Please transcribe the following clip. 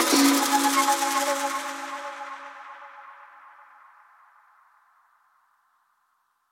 Yeah.